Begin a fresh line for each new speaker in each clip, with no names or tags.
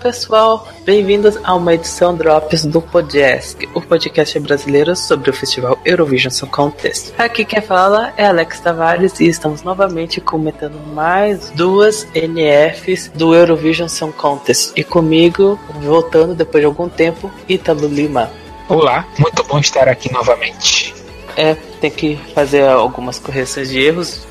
Olá pessoal, bem-vindos a uma edição Drops do Podcast, o podcast brasileiro sobre o Festival Eurovision Song Contest. Aqui quem fala é Alex Tavares e estamos novamente comentando mais duas NFs do Eurovision Song Contest. E comigo, voltando depois de algum tempo, Ítalo Lima.
Olá, muito bom estar aqui novamente.
É, tem que fazer algumas correções de erros.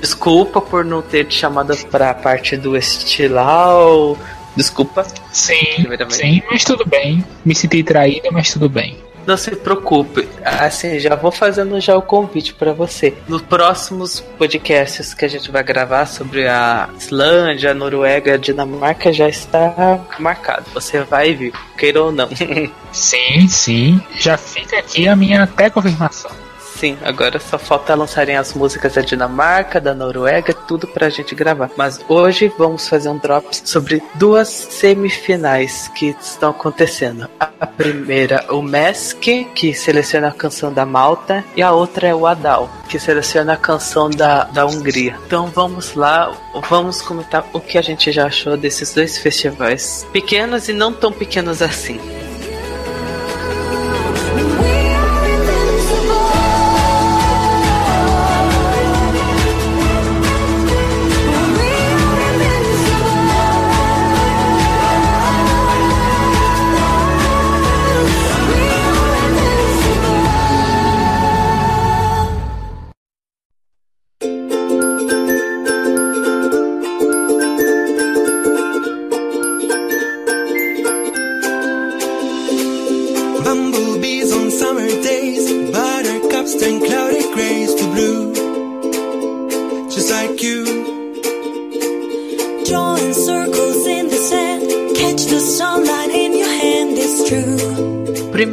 Desculpa por não ter te chamado para a parte do estilau Desculpa.
Sim, sim, mas tudo bem. Me senti traído, mas tudo bem.
Não se preocupe. Assim, já vou fazendo já o convite para você. Nos próximos podcasts que a gente vai gravar sobre a Islândia, a Noruega, a Dinamarca já está marcado. Você vai vir, queira ou não.
sim, sim. Já fica aqui a minha até confirmação.
Sim, agora só falta lançarem as músicas da Dinamarca, da Noruega, tudo pra gente gravar. Mas hoje vamos fazer um drop sobre duas semifinais que estão acontecendo. A primeira, o Mask, que seleciona a canção da Malta, e a outra é o Adal, que seleciona a canção da, da Hungria. Então vamos lá, vamos comentar o que a gente já achou desses dois festivais. Pequenos e não tão pequenos assim.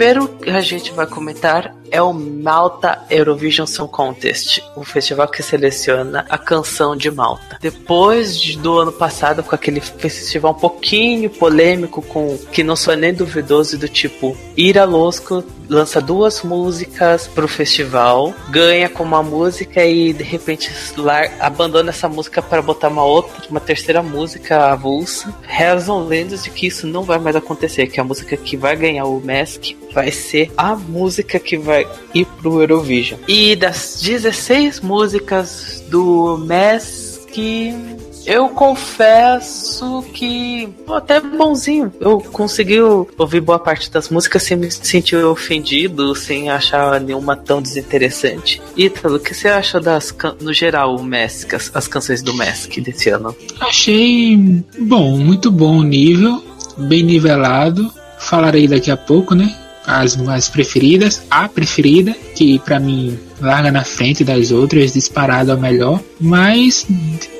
Primeiro que a gente vai comentar é o Malta Eurovision Song Contest, o festival que seleciona a canção de Malta. Depois de, do ano passado, com aquele festival um pouquinho polêmico, com que não sou nem duvidoso, do tipo Ira Losco lança duas músicas pro festival, ganha com uma música e de repente lar abandona essa música para botar uma outra, uma terceira música avulsa. Rezam lendas de que isso não vai mais acontecer, que a música que vai ganhar o Mask vai ser a música que vai ir pro Eurovision. E das 16 músicas do Mask eu confesso que até bonzinho. Eu consegui ouvir boa parte das músicas sem me sentir ofendido, sem achar nenhuma tão desinteressante. Ítalo, o que você achou das no geral o Mask, as, as canções do Mask desse ano?
Achei bom, muito bom o nível, bem nivelado. Falarei daqui a pouco, né? as mais preferidas, a preferida, que para mim larga na frente das outras, disparado a melhor, mas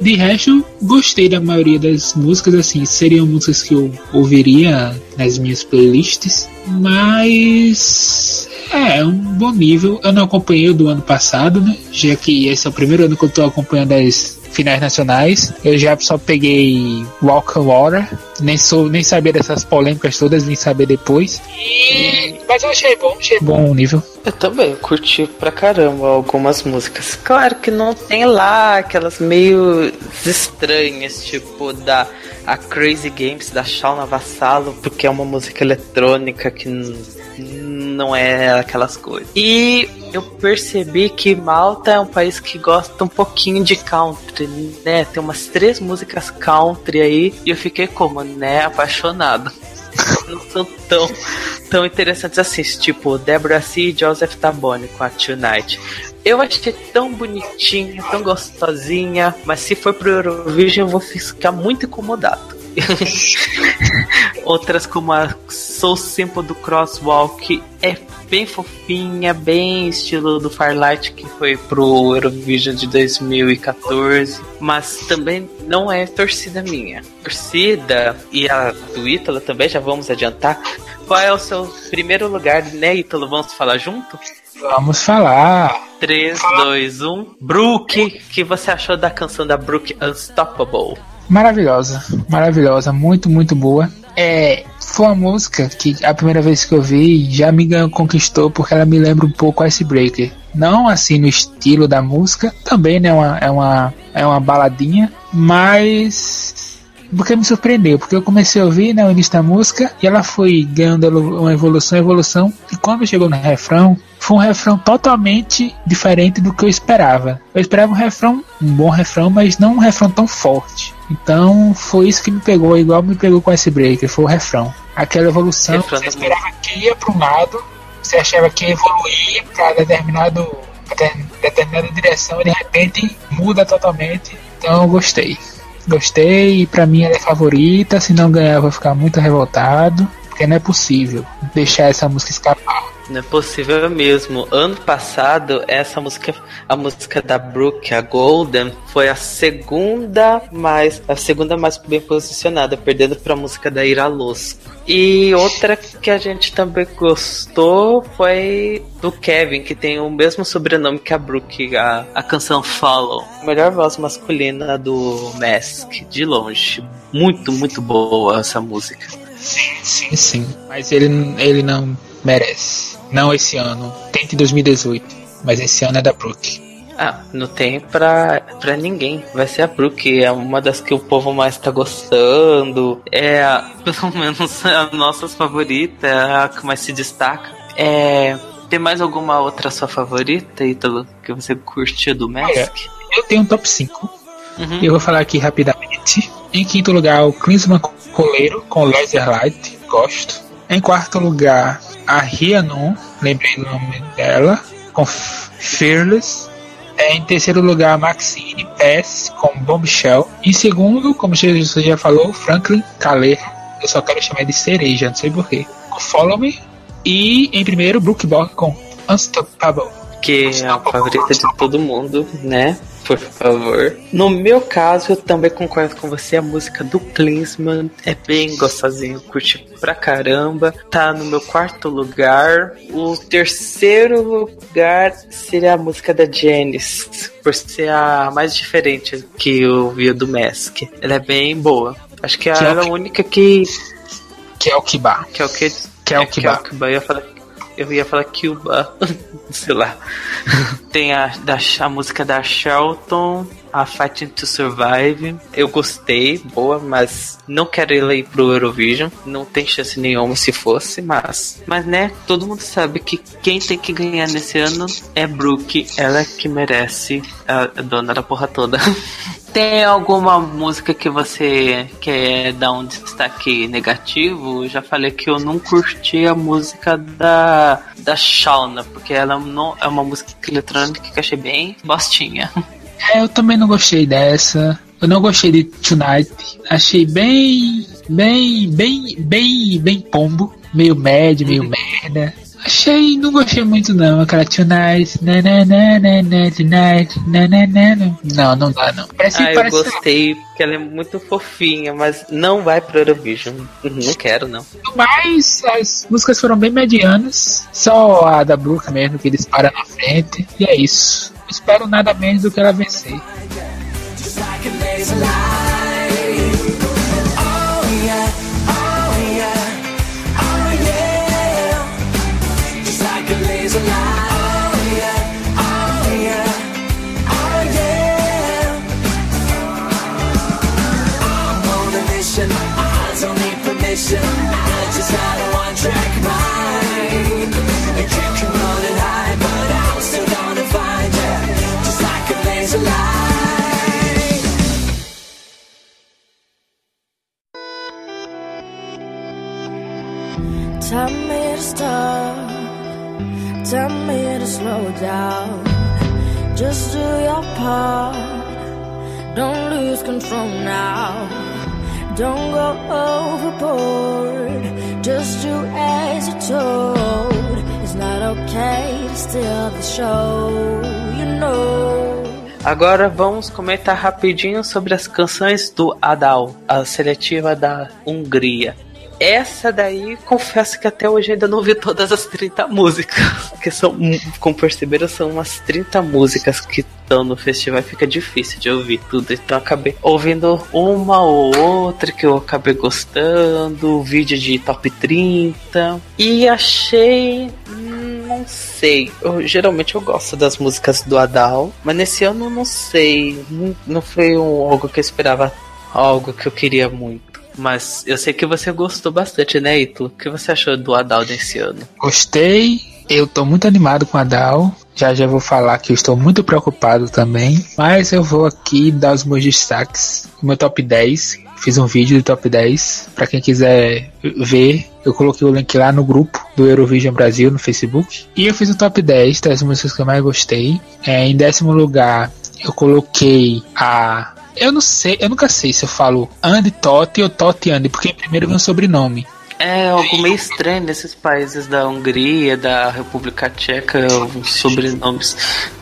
de resto gostei da maioria das músicas, assim, seriam músicas que eu ouviria nas minhas playlists, mas é, é um bom nível. Eu não acompanhei o do ano passado, né? Já que esse é o primeiro ano que eu tô acompanhando as finais nacionais. Eu já só peguei Walk on Water, nem, sou, nem sabia dessas polêmicas todas, vim saber depois. E... Mas eu achei bom, achei bom o nível.
Eu também, curti pra caramba algumas músicas. Claro que não tem lá aquelas meio estranhas, tipo da a Crazy Games da Shauna Vassalo, porque é uma música eletrônica que não é aquelas coisas. E eu percebi que Malta é um país que gosta um pouquinho de country, né? Tem umas três músicas country aí e eu fiquei como, né, apaixonado. Não são tão, tão interessantes assim, tipo Deborah C e Joseph Tabone com a Tonight. Eu achei tão bonitinha, tão gostosinha, mas se for pro Eurovision eu vou ficar muito incomodado. Outras como a Soul Simple do Crosswalk é bem fofinha, bem estilo do Firelight que foi pro Eurovision de 2014, mas também não é torcida minha. Torcida e a do Ítalo também, já vamos adiantar. Qual é o seu primeiro lugar, né, Ítalo? Vamos falar junto?
Vamos falar.
3, 2, 1. Brooke, o que você achou da canção da Brooke Unstoppable?
Maravilhosa, maravilhosa, muito, muito boa. É, foi uma música que a primeira vez que eu vi já me conquistou porque ela me lembra um pouco Icebreaker. Não assim no estilo da música, também né, uma, é, uma, é uma baladinha, mas porque me surpreendeu, porque eu comecei a ouvir né, o início da música e ela foi ganhando uma evolução, evolução, e quando chegou no refrão, foi um refrão totalmente diferente do que eu esperava. Eu esperava um refrão, um bom refrão, mas não um refrão tão forte. Então foi isso que me pegou, igual me pegou com esse breaker, foi o refrão. Aquela evolução, refrão você esperava que ia para um lado, você achava que ia evoluir para determinado determinada direção e de repente muda totalmente. Então eu gostei. Gostei e pra mim ela é favorita. Se não ganhar, eu vou ficar muito revoltado. Porque não é possível deixar essa música escapar.
Não é possível mesmo. Ano passado, essa música, a música da Brooke, a Golden, foi a segunda mais, a segunda mais bem posicionada, perdendo para a música da Ira Losco. E outra que a gente também gostou foi do Kevin, que tem o mesmo sobrenome que a Brooke, a, a canção Follow. Melhor voz masculina do Mask, de longe. Muito, muito boa essa música.
Sim, sim, sim. Mas ele, ele não merece. Não esse ano. Tente 2018. Mas esse ano é da Brooke.
Ah, não tem pra, pra ninguém. Vai ser a Brooke, é uma das que o povo mais tá gostando. É, pelo menos a nossa favorita, é a que mais se destaca. É. Tem mais alguma outra sua favorita, Ítalo, que você curtiu do Mask? Olha,
eu tenho um top 5. Uhum. Eu vou falar aqui rapidamente. Em quinto lugar, o Klinsman Coleiro com Laser Light, gosto. Em quarto lugar, a Rhiannon, lembrei do nome dela, com Fearless. Em terceiro lugar, Maxine Pass com Bombshell. Em segundo, como você já falou, Franklin Caler. Eu só quero chamar de cereja, não sei porquê. Com Follow Me. E em primeiro, Brook Borg com Unstoppable.
Que é a favorita de todo mundo, né? Por favor. No meu caso, eu também concordo com você. A música do Klinsman é bem gostosinho, curti pra caramba. Tá no meu quarto lugar. O terceiro lugar seria a música da Janice, por ser a mais diferente que eu vi do Mask. Ela é bem boa. Acho que, que ela é a única que.
Que é o Kiba.
Que é o que.
Que é o. É, que é.
Eu ia falar eu ia falar Cuba, sei lá. Tem a, da, a música da Shelton, a Fighting to Survive. Eu gostei, boa, mas não quero ela ir pro Eurovision. Não tem chance nenhuma se fosse, mas. Mas né, todo mundo sabe que quem tem que ganhar nesse ano é Brooke. Ela é que merece a, a dona da porra toda. Tem alguma música que você quer dar um destaque negativo? Eu já falei que eu não curti a música da, da Shauna, porque ela não é uma música eletrônica que eu achei bem bostinha.
É, eu também não gostei dessa. Eu não gostei de Tonight. Achei bem, bem, bem, bem, bem pombo. Meio médio, meio merda. Achei, não gostei muito não, aquela Tonight, na na na na na tonight, na na na na. Não, não dá não.
Parece, ah, parece eu gostei, porque ela é muito fofinha, mas não vai pro Eurovision. Não quero, não.
Mas as músicas foram bem medianas, só a da Brooke mesmo, que eles param na frente, e é isso. Espero nada menos do que ela vencer. Tell me to stop. Tell me to slow down. Just do your part. Don't lose control now. Don't go overboard. Just do as you're told. It's not okay to steal the show. You know. Agora vamos comentar rapidinho sobre as canções do Adal, a seletiva da Hungria. Essa daí, confesso que até hoje ainda não ouvi todas as 30 músicas. Porque são, como perceberam, são umas 30 músicas que estão no festival fica difícil de ouvir tudo. Então acabei ouvindo uma ou outra que eu acabei gostando, vídeo de top 30. E achei. Não sei. Eu, geralmente eu gosto das músicas do Adal, mas nesse ano não sei. Não, não foi um, algo que eu esperava
algo que eu queria muito. Mas eu sei que você gostou bastante, né, Ito? O que você achou do Adal desse ano?
Gostei. Eu tô muito animado com a Adal. Já já vou falar que eu estou muito preocupado também. Mas eu vou aqui dar os meus destaques. O meu top 10. Fiz um vídeo do top 10. Para quem quiser ver, eu coloquei o link lá no grupo do Eurovision Brasil no Facebook. E eu fiz o top 10 das músicas que eu mais gostei. É, em décimo lugar, eu coloquei a eu não sei, eu nunca sei se eu falo Andy Totti ou Totti Andy, porque primeiro vem o sobrenome.
É algo meio estranho nesses países da Hungria, da República Tcheca, os sobrenomes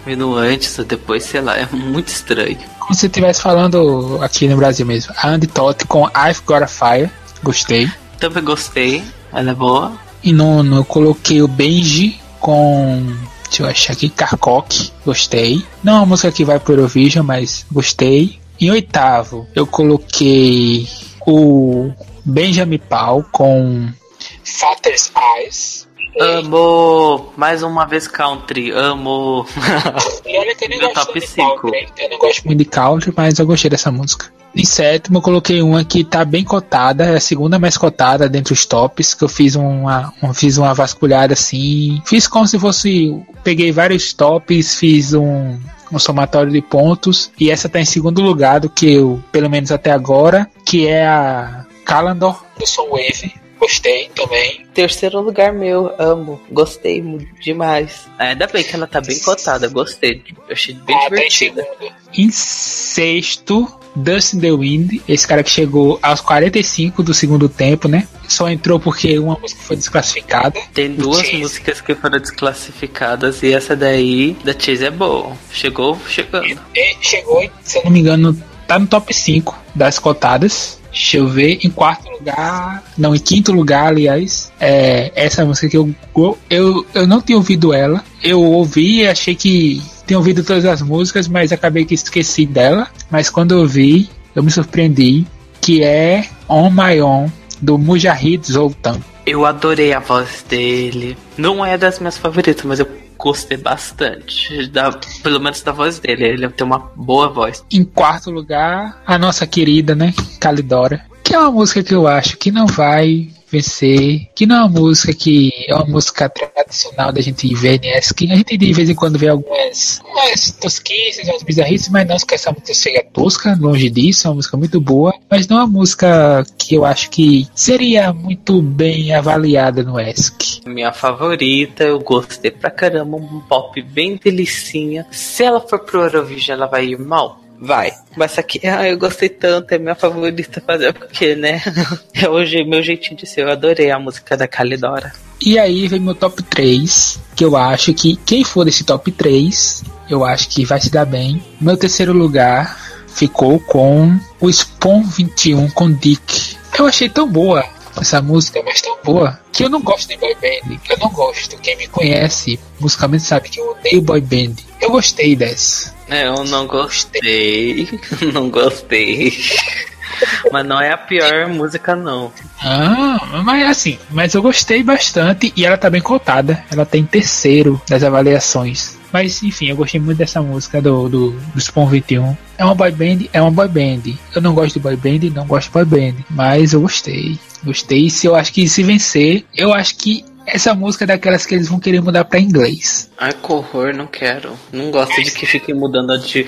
vindo antes ou depois, sei lá, é muito estranho.
Como se estivesse falando aqui no Brasil mesmo. Andy Totti com I've Got a Fire, gostei.
Também gostei, ela é boa.
E nono, eu coloquei o Benji com Deixa eu achar aqui, Carcock, gostei. Não é uma música que vai pro Eurovision, mas gostei. Em oitavo, eu coloquei o Benjamin Paul com Father's Eyes.
Amo! Mais uma vez country, amo!
E olha que eu nem gosto top 5. Country, eu não gosto muito de country, mas eu gostei dessa música. Em sétimo, eu coloquei uma que tá bem cotada, é a segunda mais cotada dentre os tops, que eu fiz uma, uma, fiz uma vasculhada assim. Fiz como se fosse. Peguei vários tops, fiz um, um somatório de pontos. E essa tá em segundo lugar do que eu, pelo menos até agora, que é a Calendar do Soulwave. Gostei também.
Terceiro lugar meu, amo. Gostei demais. Ainda bem que ela tá bem cotada, gostei. Eu achei bem ah, divertida. Tá
em, em sexto, Dust in the Wind, esse cara que chegou aos 45 do segundo tempo, né? Só entrou porque uma música foi desclassificada.
Tem duas Chase. músicas que foram desclassificadas e essa daí da Chase é boa. Chegou chegando. E,
e chegou, se eu não me engano, tá no top 5 das cotadas. Deixa eu ver, em quarto lugar, não, em quinto lugar, aliás, é essa música que eu, eu, eu não tinha ouvido ela. Eu ouvi e achei que tinha ouvido todas as músicas, mas acabei que esqueci dela. Mas quando eu vi, eu me surpreendi, que é On My Own, do Mujahid Zoltan.
Eu adorei a voz dele. Não é das minhas favoritas, mas eu gostei bastante. Da, pelo menos da voz dele. Ele tem uma boa voz.
Em quarto lugar, a nossa querida, né? Calidora. Que é uma música que eu acho que não vai vencer, que não é uma música que é uma música tradicional da gente né? Que a gente de vez em quando vê algumas, algumas tosquices, umas bizarrices, mas não que essa música seja tosca, longe disso, é uma música muito boa, mas não é uma música que eu acho que seria muito bem avaliada no ESC.
Minha favorita, eu gostei pra caramba, um pop bem delicinha. Se ela for pro Eurovision, ela vai ir mal? Vai. Mas aqui, ah, eu gostei tanto, é minha favorita fazer porque, né? É hoje meu jeitinho de ser. Eu adorei a música da Calidora.
E aí vem meu top 3, que eu acho que quem for desse top 3, eu acho que vai se dar bem. Meu terceiro lugar ficou com o Spawn 21 com Dick. Eu achei tão boa essa música, mas tão boa, que eu não gosto de boy band. Eu não gosto. Quem me conhece musicalmente sabe que eu odeio boy band. Eu gostei dessa.
Eu não gostei. não gostei. mas não é a pior música, não.
Ah, mas assim, mas eu gostei bastante e ela tá bem cotada. Ela tem terceiro das avaliações. Mas enfim, eu gostei muito dessa música do, do, do Spawn 21. É uma boy band, é uma boy band. Eu não gosto de boy band, não gosto de boy band. Mas eu gostei. Gostei. Se eu acho que se vencer, eu acho que essa música é daquelas que eles vão querer mudar para inglês.
Ai, que horror, não quero. Não gosto de que fiquem mudando de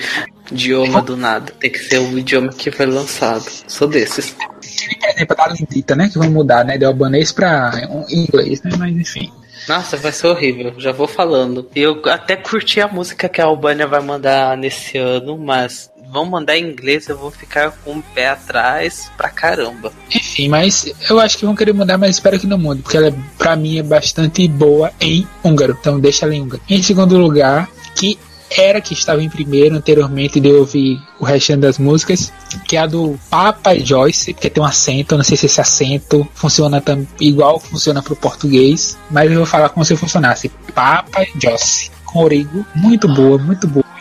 idioma do nada. Tem que ser o idioma que foi lançado. Sou desses.
Por exemplo, da Lindita, né? Que vão mudar, né? De albanês pra inglês, né? Mas enfim.
Nossa, vai ser horrível, já vou falando. Eu até curti a música que a Albânia vai mandar nesse ano, mas vão mandar em inglês, eu vou ficar com o pé atrás pra caramba.
Enfim, mas eu acho que vão querer mudar, mas espero que não mude, porque ela, pra mim, é bastante boa em húngaro. Então deixa ela em húngaro. Em segundo lugar, que era que estava em primeiro anteriormente de ouvir o resto das músicas, que é a do Papa Joyce, que tem um acento, não sei se esse acento funciona igual funciona para o português, mas eu vou falar como se funcionasse. Papa Joyce, com origo, muito boa, muito boa.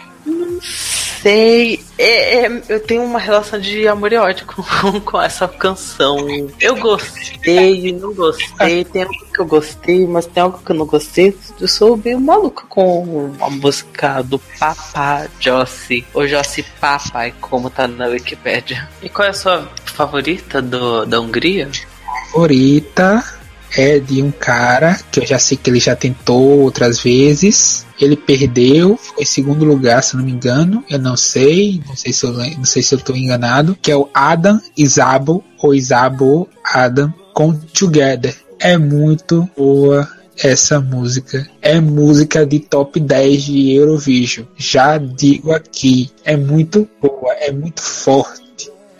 Sei. É, é, eu tenho uma relação de amor e ódio com, com essa canção. Eu gostei, não gostei. Tem algo que eu gostei, mas tem algo que eu não gostei. Eu sou meio maluca com a música do Papa Jossi. Ou Jossi Papai, como tá na Wikipedia. E qual é a sua favorita do, da Hungria?
Favorita é de um cara que eu já sei que ele já tentou outras vezes. Ele perdeu, ficou em segundo lugar, se não me engano. Eu não sei, não sei se eu não sei se eu estou enganado. Que é o Adam Isabo ou Isabo Adam com Together. É muito boa essa música. É música de top 10 de Eurovision. Já digo aqui, é muito boa, é muito forte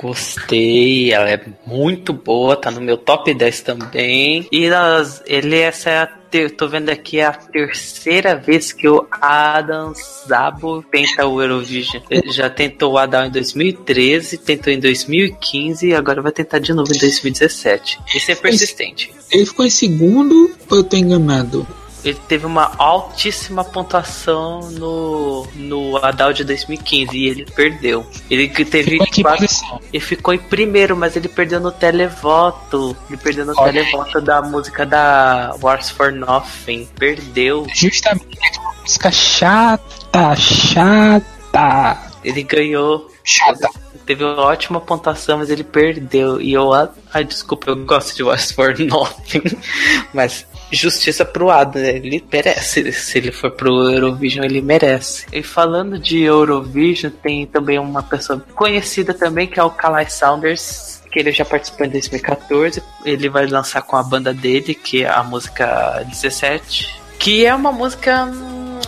Gostei, ela é muito boa, tá no meu top 10 também. E elas, ele, essa é a ter, tô vendo aqui é a terceira vez que o Adam Zabo tenta o Eurovision. Ele já tentou o Adam em 2013, tentou em 2015 e agora vai tentar de novo em 2017. Isso é persistente.
Ele ficou em segundo ou eu tô enganado?
Ele teve uma altíssima pontuação no, no Adal de 2015 e ele perdeu. Ele teve
ficou quatro,
ele ficou em primeiro, mas ele perdeu no televoto. Ele perdeu no Olha televoto da música da Wars for Nothing. Perdeu.
Justamente uma música chata, chata.
Ele ganhou.
Chata
teve uma ótima pontuação, mas ele perdeu. E eu, ai, desculpa, eu gosto de Wars for Nothing, mas justiça pro Adam, né? ele merece. Se ele for pro Eurovision, ele merece. E falando de Eurovision, tem também uma pessoa conhecida também, que é o Kalai Saunders, que ele já participou em 2014. Ele vai lançar com a banda dele, que é a música 17, que é uma música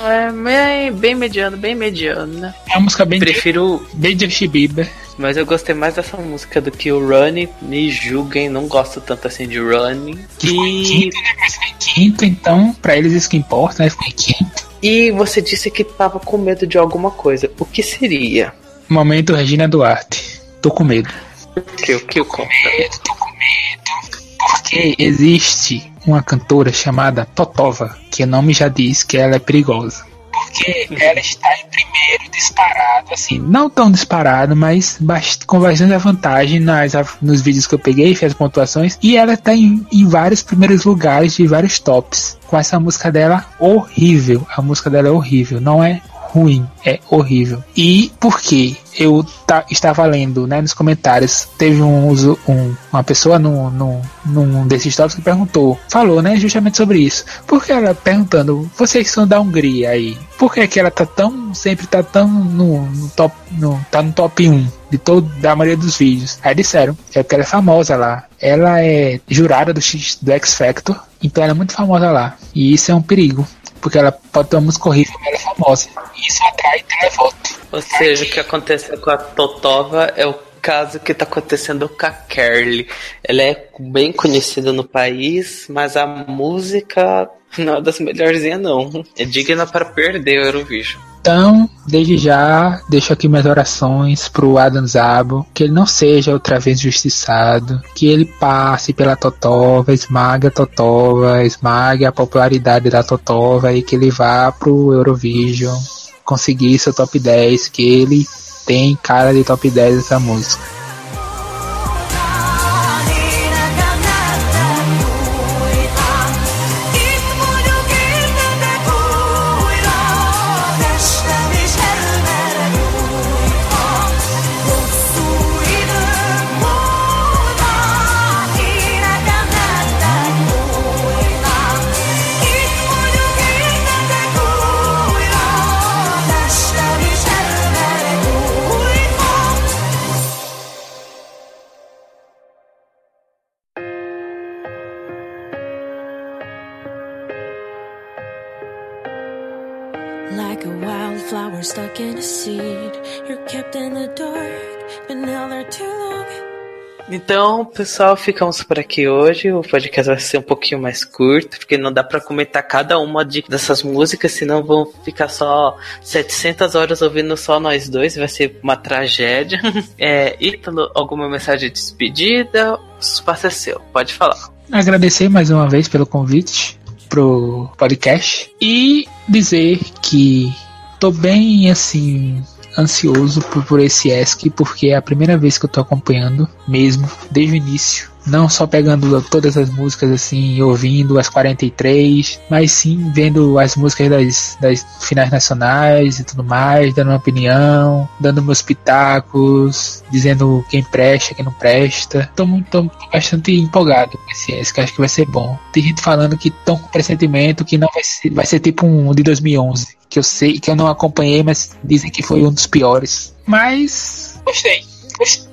é, bem, bem mediano, bem mediano, né?
É uma música bem
Prefiro
bem Justin Bieber.
Mas eu gostei mais dessa música do que o Running. Me julguem, não gosto tanto assim de Running.
E. Quinto, né? quinto, então, pra eles isso que importa, né? Ficou em quinto.
E você disse que tava com medo de alguma coisa. O que seria?
Momento Regina Duarte. Tô com medo.
O que? O que eu conto?
Tô com medo. Porque existe uma cantora chamada Totova, que o nome já diz que ela é perigosa porque ela está em primeiro disparado, assim, não tão disparado, mas com bastante vantagem nas, nos vídeos que eu peguei, fiz as pontuações, e ela está em, em vários primeiros lugares de vários tops. Com essa música dela horrível. A música dela é horrível, não é ruim, é horrível. E por quê? Eu estava lendo né, nos comentários, teve um, um uma pessoa no, no, num desses tópicos que perguntou, falou né, justamente sobre isso. Por que ela perguntando, vocês são da Hungria aí, por que, que ela tá tão, sempre tá tão no, no top, no, tá no top 1 de todo, da maioria dos vídeos? Aí disseram, é porque ela é famosa lá. Ela é jurada do, X, do X Factor, então ela é muito famosa lá. E isso é um perigo porque ela pode ter uma música horrível, ela isso atrai televoto.
Ou seja, o que aconteceu com a Totova é o caso que está acontecendo com a Kerly. Ela é bem conhecida no país, mas a música não é das melhorzinhas não. É digna para perder o Eurovision.
Então, desde já, deixo aqui minhas orações pro Adam Zabo, que ele não seja outra vez justiçado, que ele passe pela Totova, esmague a Totova, esmague a popularidade da Totova e que ele vá pro Eurovision conseguir seu top 10, que ele tem cara de top 10 dessa música.
Pessoal, ficamos por aqui hoje. O podcast vai ser um pouquinho mais curto, porque não dá para comentar cada uma de, dessas músicas, senão vão ficar só 700 horas ouvindo só nós dois, vai ser uma tragédia. É, Ítalo, alguma mensagem de despedida? O espaço é seu, pode falar.
Agradecer mais uma vez pelo convite pro podcast e dizer que tô bem assim ansioso por, por esse ESC, porque é a primeira vez que eu tô acompanhando, mesmo, desde o início não só pegando todas as músicas assim, ouvindo as 43, mas sim vendo as músicas das, das finais nacionais e tudo mais, dando uma opinião, dando meus pitacos, dizendo quem presta, quem não presta. Tô, muito, tô bastante empolgado com esse S, que acho que vai ser bom. Tem gente falando que estão com pressentimento que não vai ser, vai ser tipo um de 2011, que eu sei, que eu não acompanhei, mas dizem que foi um dos piores. Mas gostei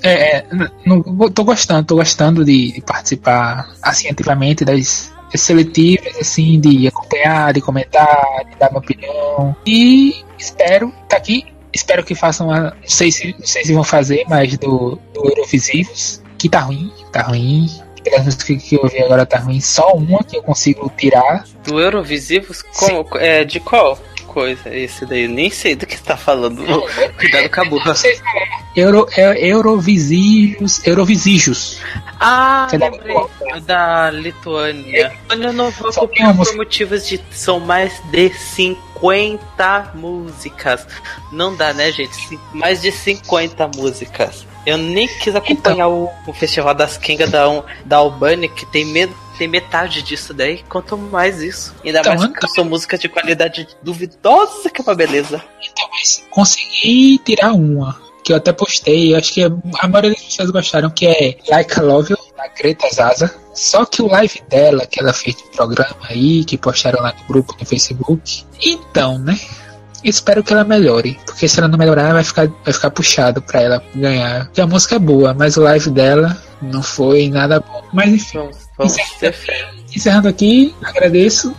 é, é não, tô gostando, tô gostando de, de participar assim ativamente das, seletivas, assim, de acompanhar, de comentar, de dar minha opinião. E espero, tá aqui, espero que façam uma. Não sei se, não sei se vão fazer, mas do, do Eurovisivos, que tá ruim, tá ruim. Pelas músicas que eu ouvi agora tá ruim, só uma que eu consigo tirar.
Do Eurovisivos? Como? É, de qual? Coisa. Esse daí, nem sei do que tá falando. Cuidado com a burra.
Euro, é, Eurovisígios. Eurovisígios.
Ah, é lembrei. Da Lituânia. Eu não vou acompanhar por motivos de. São mais de 50 músicas. Não dá, né, gente? Mais de 50 músicas. Eu nem quis acompanhar então, o, o, Festival das Kengas da, da Albânia, que tem medo tem metade disso daí, quanto mais isso. Ainda então, mais que são músicas de qualidade duvidosa, que é uma beleza.
Então, mas consegui tirar uma, que eu até postei, acho que a maioria das pessoas gostaram, que é Like a Love da Greta Zaza. Só que o live dela, que ela fez no programa aí, que postaram lá no grupo no Facebook. Então, né? Espero que ela melhore, porque se ela não melhorar, vai ficar, vai ficar puxado para ela ganhar. Porque a música é boa, mas o live dela não foi nada bom. Mas enfim. Vamos encerrando, encerrando aqui, agradeço.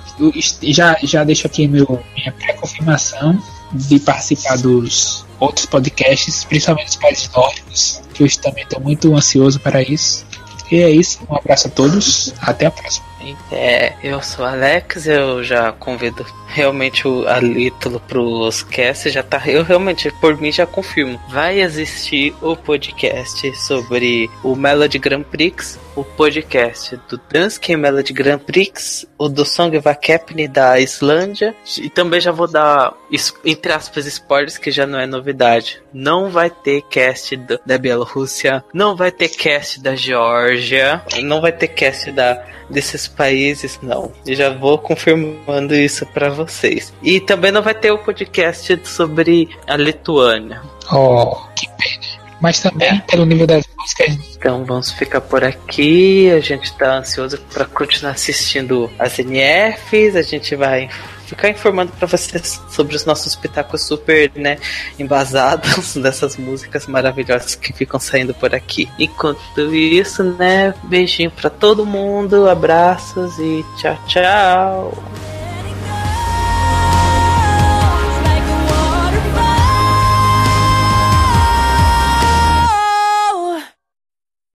Já, já deixo aqui meu, minha pré-confirmação de participar dos outros podcasts, principalmente dos países nórdicos, que eu também estou muito ansioso para isso. E é isso, um abraço a todos, até a próxima.
É, eu sou Alex, eu já convido realmente o Alítulo pros casts, já tá. Eu realmente, por mim, já confirmo. Vai existir o podcast sobre o Melody Grand Prix, o podcast do Dansky Melody Grand Prix, o do Song Vakepni da Islândia, e também já vou dar, entre aspas, spoilers que já não é novidade. Não vai ter cast da Bielorrússia, não vai ter cast da Geórgia, não vai ter cast da desses países, não. E já vou confirmando isso para vocês. E também não vai ter o podcast sobre a Lituânia.
Oh, que pena. Mas também é. pelo nível das músicas.
Então vamos ficar por aqui. A gente tá ansioso para continuar assistindo as NFs. A gente vai ficar informando para vocês sobre os nossos pitacos super, né, embasados dessas músicas maravilhosas que ficam saindo por aqui. Enquanto isso, né, beijinho para todo mundo, abraços e tchau, tchau.